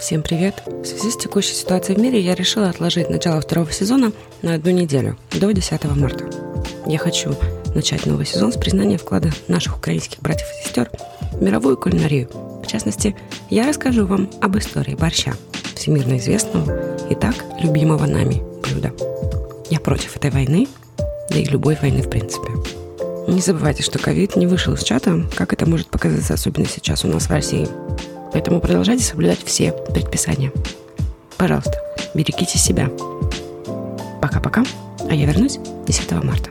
Всем привет! В связи с текущей ситуацией в мире я решила отложить начало второго сезона на одну неделю, до 10 марта. Я хочу начать новый сезон с признания вклада наших украинских братьев и сестер в мировую кулинарию. В частности, я расскажу вам об истории борща, всемирно известного и так любимого нами блюда. Я против этой войны, да и любой войны в принципе. Не забывайте, что ковид не вышел из чата, как это может показаться особенно сейчас у нас в России. Поэтому продолжайте соблюдать все предписания. Пожалуйста, берегите себя. Пока-пока, а я вернусь 10 марта.